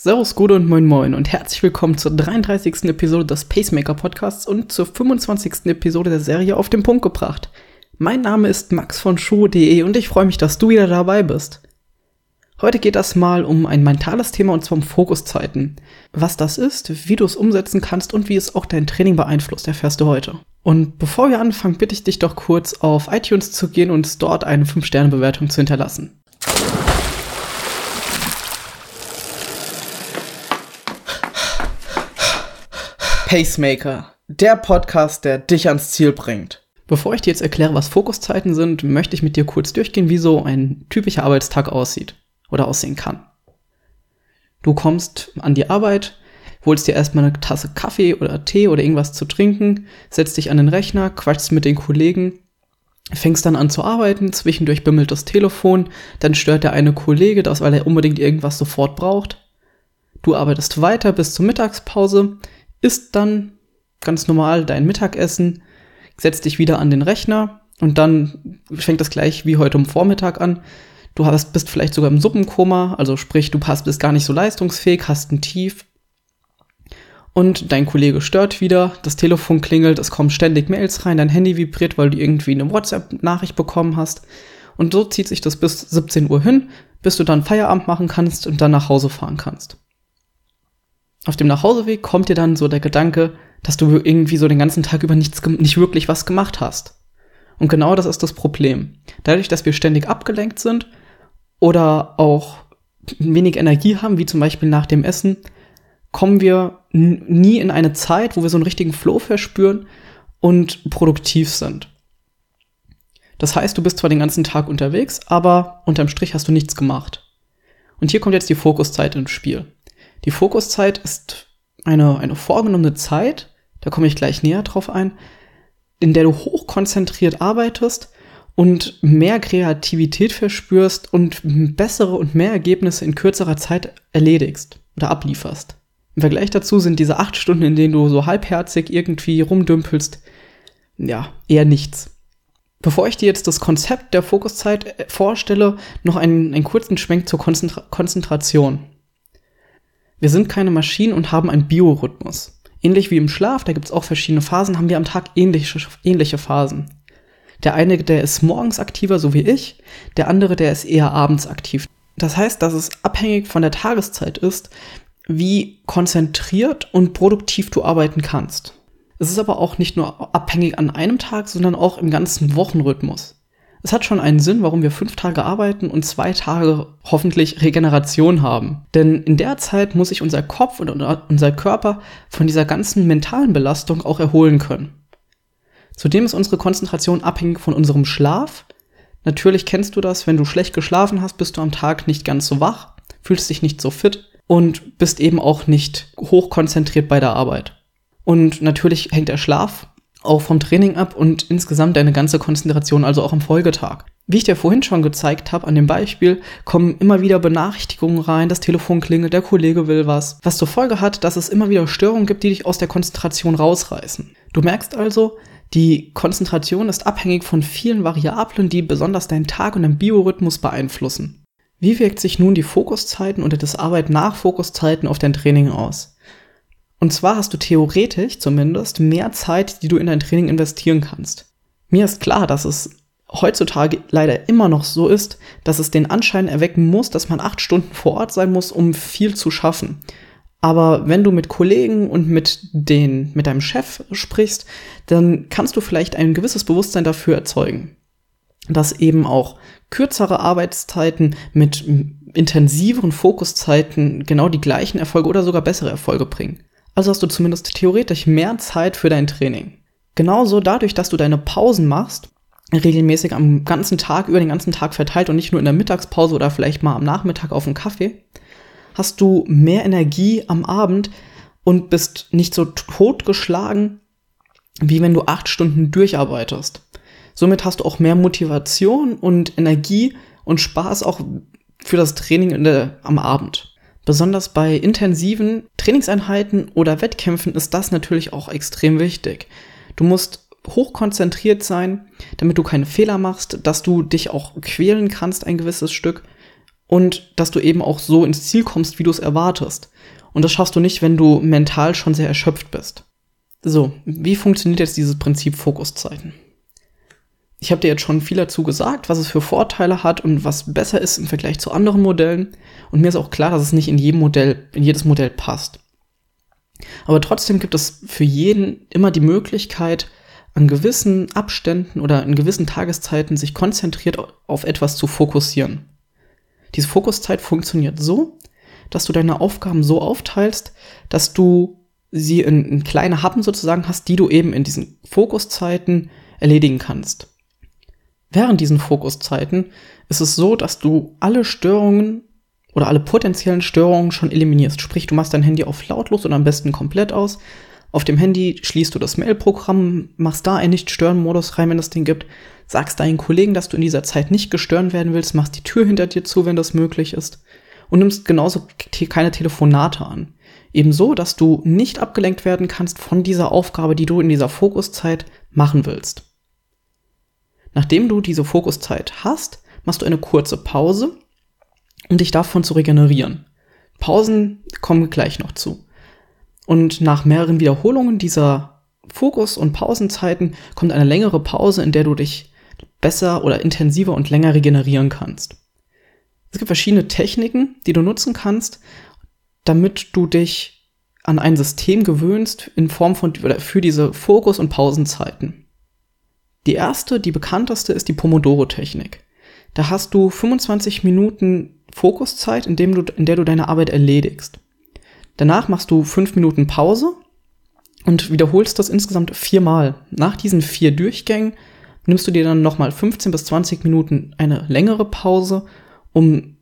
Servus, Gute und Moin Moin und herzlich willkommen zur 33. Episode des Pacemaker Podcasts und zur 25. Episode der Serie auf den Punkt gebracht. Mein Name ist Max von Schuh.de und ich freue mich, dass du wieder dabei bist. Heute geht das mal um ein mentales Thema und zwar um Fokuszeiten. Was das ist, wie du es umsetzen kannst und wie es auch dein Training beeinflusst, erfährst du heute. Und bevor wir anfangen, bitte ich dich doch kurz auf iTunes zu gehen und dort eine 5-Sterne-Bewertung zu hinterlassen. Pacemaker, der Podcast, der dich ans Ziel bringt. Bevor ich dir jetzt erkläre, was Fokuszeiten sind, möchte ich mit dir kurz durchgehen, wie so ein typischer Arbeitstag aussieht oder aussehen kann. Du kommst an die Arbeit, holst dir erstmal eine Tasse Kaffee oder Tee oder irgendwas zu trinken, setzt dich an den Rechner, quatschst mit den Kollegen, fängst dann an zu arbeiten, zwischendurch bimmelt das Telefon, dann stört der eine Kollege das, weil er unbedingt irgendwas sofort braucht. Du arbeitest weiter bis zur Mittagspause, isst dann ganz normal dein Mittagessen, setzt dich wieder an den Rechner und dann fängt das gleich wie heute um Vormittag an. Du hast, bist vielleicht sogar im Suppenkoma, also sprich, du passt, bist gar nicht so leistungsfähig, hast ein Tief. Und dein Kollege stört wieder, das Telefon klingelt, es kommen ständig Mails rein, dein Handy vibriert, weil du irgendwie eine WhatsApp-Nachricht bekommen hast. Und so zieht sich das bis 17 Uhr hin, bis du dann Feierabend machen kannst und dann nach Hause fahren kannst auf dem Nachhauseweg kommt dir dann so der Gedanke, dass du irgendwie so den ganzen Tag über nichts, nicht wirklich was gemacht hast. Und genau das ist das Problem. Dadurch, dass wir ständig abgelenkt sind oder auch wenig Energie haben, wie zum Beispiel nach dem Essen, kommen wir nie in eine Zeit, wo wir so einen richtigen Flow verspüren und produktiv sind. Das heißt, du bist zwar den ganzen Tag unterwegs, aber unterm Strich hast du nichts gemacht. Und hier kommt jetzt die Fokuszeit ins Spiel. Die Fokuszeit ist eine, eine vorgenommene Zeit, da komme ich gleich näher drauf ein, in der du hochkonzentriert arbeitest und mehr Kreativität verspürst und bessere und mehr Ergebnisse in kürzerer Zeit erledigst oder ablieferst. Im Vergleich dazu sind diese acht Stunden, in denen du so halbherzig irgendwie rumdümpelst, ja, eher nichts. Bevor ich dir jetzt das Konzept der Fokuszeit äh, vorstelle, noch einen, einen kurzen Schwenk zur Konzentra Konzentration. Wir sind keine Maschinen und haben einen Biorhythmus. Ähnlich wie im Schlaf, da gibt es auch verschiedene Phasen, haben wir am Tag ähnliche, ähnliche Phasen. Der eine, der ist morgens aktiver, so wie ich, der andere, der ist eher abends aktiv. Das heißt, dass es abhängig von der Tageszeit ist, wie konzentriert und produktiv du arbeiten kannst. Es ist aber auch nicht nur abhängig an einem Tag, sondern auch im ganzen Wochenrhythmus. Es hat schon einen Sinn, warum wir fünf Tage arbeiten und zwei Tage hoffentlich Regeneration haben. Denn in der Zeit muss sich unser Kopf und unser Körper von dieser ganzen mentalen Belastung auch erholen können. Zudem ist unsere Konzentration abhängig von unserem Schlaf. Natürlich kennst du das, wenn du schlecht geschlafen hast, bist du am Tag nicht ganz so wach, fühlst dich nicht so fit und bist eben auch nicht hochkonzentriert bei der Arbeit. Und natürlich hängt der Schlaf auch vom Training ab und insgesamt deine ganze Konzentration, also auch am Folgetag. Wie ich dir vorhin schon gezeigt habe, an dem Beispiel, kommen immer wieder Benachrichtigungen rein, das Telefon klingelt, der Kollege will was, was zur Folge hat, dass es immer wieder Störungen gibt, die dich aus der Konzentration rausreißen. Du merkst also, die Konzentration ist abhängig von vielen Variablen, die besonders deinen Tag und deinen Biorhythmus beeinflussen. Wie wirkt sich nun die Fokuszeiten oder das Arbeit nach Fokuszeiten auf dein Training aus? Und zwar hast du theoretisch zumindest mehr Zeit, die du in dein Training investieren kannst. Mir ist klar, dass es heutzutage leider immer noch so ist, dass es den Anschein erwecken muss, dass man acht Stunden vor Ort sein muss, um viel zu schaffen. Aber wenn du mit Kollegen und mit den, mit deinem Chef sprichst, dann kannst du vielleicht ein gewisses Bewusstsein dafür erzeugen, dass eben auch kürzere Arbeitszeiten mit intensiveren Fokuszeiten genau die gleichen Erfolge oder sogar bessere Erfolge bringen. Also hast du zumindest theoretisch mehr Zeit für dein Training. Genauso dadurch, dass du deine Pausen machst, regelmäßig am ganzen Tag, über den ganzen Tag verteilt und nicht nur in der Mittagspause oder vielleicht mal am Nachmittag auf einen Kaffee, hast du mehr Energie am Abend und bist nicht so totgeschlagen, wie wenn du acht Stunden durcharbeitest. Somit hast du auch mehr Motivation und Energie und Spaß auch für das Training der, am Abend. Besonders bei intensiven Trainingseinheiten oder Wettkämpfen ist das natürlich auch extrem wichtig. Du musst hochkonzentriert sein, damit du keine Fehler machst, dass du dich auch quälen kannst ein gewisses Stück und dass du eben auch so ins Ziel kommst, wie du es erwartest. Und das schaffst du nicht, wenn du mental schon sehr erschöpft bist. So, wie funktioniert jetzt dieses Prinzip Fokuszeiten? Ich habe dir jetzt schon viel dazu gesagt, was es für Vorteile hat und was besser ist im Vergleich zu anderen Modellen. Und mir ist auch klar, dass es nicht in jedem Modell, in jedes Modell passt. Aber trotzdem gibt es für jeden immer die Möglichkeit, an gewissen Abständen oder in gewissen Tageszeiten sich konzentriert auf etwas zu fokussieren. Diese Fokuszeit funktioniert so, dass du deine Aufgaben so aufteilst, dass du sie in, in kleine Happen sozusagen hast, die du eben in diesen Fokuszeiten erledigen kannst. Während diesen Fokuszeiten ist es so, dass du alle Störungen oder alle potenziellen Störungen schon eliminierst. Sprich, du machst dein Handy auf lautlos oder am besten komplett aus. Auf dem Handy schließt du das Mail-Programm, machst da einen Nicht-Stören-Modus rein, wenn es den gibt, sagst deinen Kollegen, dass du in dieser Zeit nicht gestören werden willst, machst die Tür hinter dir zu, wenn das möglich ist und nimmst genauso keine Telefonate an. Ebenso, dass du nicht abgelenkt werden kannst von dieser Aufgabe, die du in dieser Fokuszeit machen willst. Nachdem du diese Fokuszeit hast, machst du eine kurze Pause, um dich davon zu regenerieren. Pausen kommen gleich noch zu. Und nach mehreren Wiederholungen dieser Fokus- und Pausenzeiten kommt eine längere Pause, in der du dich besser oder intensiver und länger regenerieren kannst. Es gibt verschiedene Techniken, die du nutzen kannst, damit du dich an ein System gewöhnst in Form von oder für diese Fokus- und Pausenzeiten. Die erste, die bekannteste ist die Pomodoro-Technik. Da hast du 25 Minuten Fokuszeit, in, dem du, in der du deine Arbeit erledigst. Danach machst du 5 Minuten Pause und wiederholst das insgesamt viermal. Nach diesen vier Durchgängen nimmst du dir dann nochmal 15 bis 20 Minuten eine längere Pause um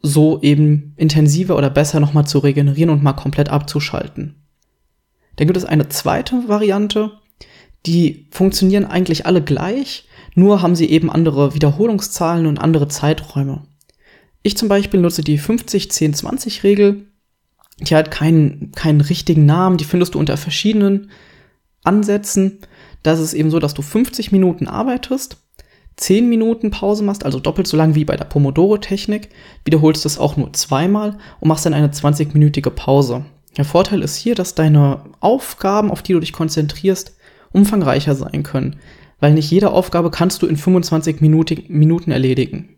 so eben intensiver oder besser nochmal zu regenerieren und mal komplett abzuschalten. Dann gibt es eine zweite Variante, die funktionieren eigentlich alle gleich, nur haben sie eben andere Wiederholungszahlen und andere Zeiträume. Ich zum Beispiel nutze die 50-10-20-Regel. Die hat keinen, keinen richtigen Namen, die findest du unter verschiedenen Ansätzen. Das ist eben so, dass du 50 Minuten arbeitest 10 Minuten Pause machst, also doppelt so lang wie bei der Pomodoro-Technik, wiederholst es auch nur zweimal und machst dann eine 20-minütige Pause. Der Vorteil ist hier, dass deine Aufgaben, auf die du dich konzentrierst, umfangreicher sein können, weil nicht jede Aufgabe kannst du in 25 Minuten erledigen.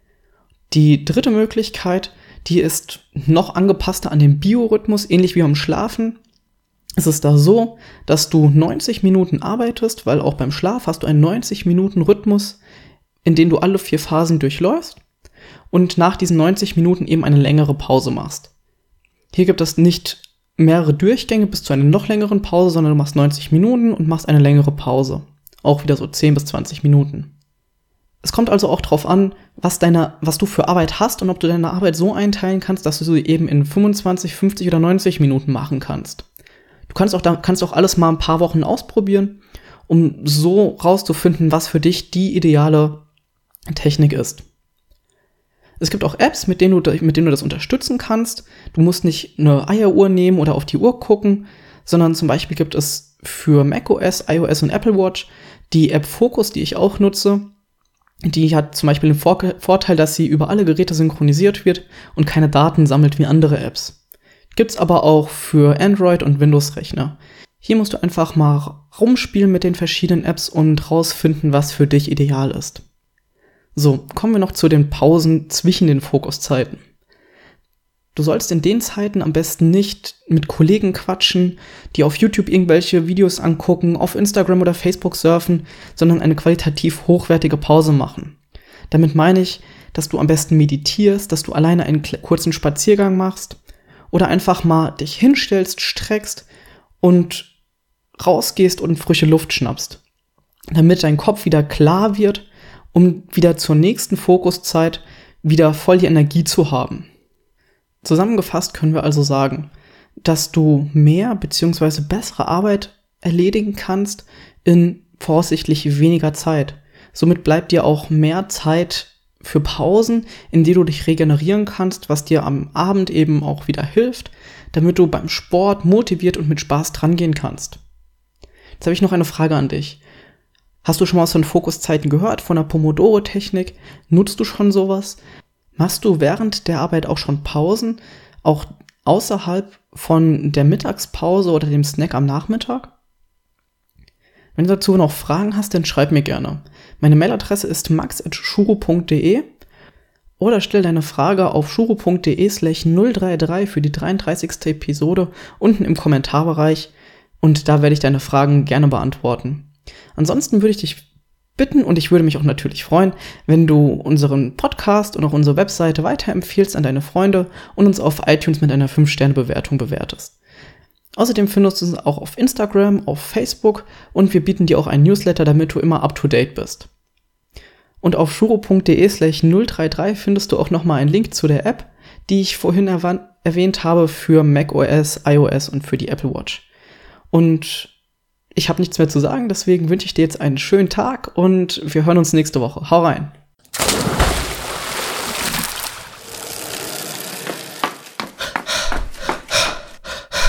Die dritte Möglichkeit, die ist noch angepasster an den Biorhythmus, ähnlich wie beim Schlafen. Es ist da so, dass du 90 Minuten arbeitest, weil auch beim Schlaf hast du einen 90 Minuten Rhythmus, in denen du alle vier Phasen durchläufst und nach diesen 90 Minuten eben eine längere Pause machst. Hier gibt es nicht mehrere Durchgänge bis zu einer noch längeren Pause, sondern du machst 90 Minuten und machst eine längere Pause. Auch wieder so 10 bis 20 Minuten. Es kommt also auch darauf an, was, deine, was du für Arbeit hast und ob du deine Arbeit so einteilen kannst, dass du sie eben in 25, 50 oder 90 Minuten machen kannst. Du kannst auch, da, kannst auch alles mal ein paar Wochen ausprobieren, um so rauszufinden, was für dich die ideale Technik ist. Es gibt auch Apps, mit denen, du, mit denen du das unterstützen kannst. Du musst nicht eine Eieruhr nehmen oder auf die Uhr gucken, sondern zum Beispiel gibt es für macOS, iOS und Apple Watch die App Focus, die ich auch nutze. Die hat zum Beispiel den Vorteil, dass sie über alle Geräte synchronisiert wird und keine Daten sammelt wie andere Apps. Gibt's aber auch für Android und Windows-Rechner. Hier musst du einfach mal rumspielen mit den verschiedenen Apps und rausfinden, was für dich ideal ist. So, kommen wir noch zu den Pausen zwischen den Fokuszeiten. Du sollst in den Zeiten am besten nicht mit Kollegen quatschen, die auf YouTube irgendwelche Videos angucken, auf Instagram oder Facebook surfen, sondern eine qualitativ hochwertige Pause machen. Damit meine ich, dass du am besten meditierst, dass du alleine einen kurzen Spaziergang machst oder einfach mal dich hinstellst, streckst und rausgehst und frische Luft schnappst. Damit dein Kopf wieder klar wird um wieder zur nächsten Fokuszeit wieder voll die Energie zu haben. Zusammengefasst können wir also sagen, dass du mehr bzw. bessere Arbeit erledigen kannst in voraussichtlich weniger Zeit. Somit bleibt dir auch mehr Zeit für Pausen, in die du dich regenerieren kannst, was dir am Abend eben auch wieder hilft, damit du beim Sport motiviert und mit Spaß drangehen kannst. Jetzt habe ich noch eine Frage an dich. Hast du schon mal aus von Fokuszeiten gehört, von der Pomodoro-Technik? Nutzt du schon sowas? Machst du während der Arbeit auch schon Pausen, auch außerhalb von der Mittagspause oder dem Snack am Nachmittag? Wenn du dazu noch Fragen hast, dann schreib mir gerne. Meine Mailadresse ist max.shuro.de oder stell deine Frage auf shuro.de slash 033 für die 33. Episode unten im Kommentarbereich und da werde ich deine Fragen gerne beantworten. Ansonsten würde ich dich bitten und ich würde mich auch natürlich freuen, wenn du unseren Podcast und auch unsere Webseite weiterempfiehlst an deine Freunde und uns auf iTunes mit einer 5-Sterne-Bewertung bewertest. Außerdem findest du uns auch auf Instagram, auf Facebook und wir bieten dir auch ein Newsletter, damit du immer up to date bist. Und auf shuro.de slash 033 findest du auch nochmal einen Link zu der App, die ich vorhin erwähnt habe für macOS, iOS und für die Apple Watch. Und ich habe nichts mehr zu sagen, deswegen wünsche ich dir jetzt einen schönen Tag und wir hören uns nächste Woche. Hau rein!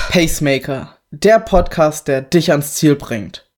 Pacemaker, der Podcast, der dich ans Ziel bringt.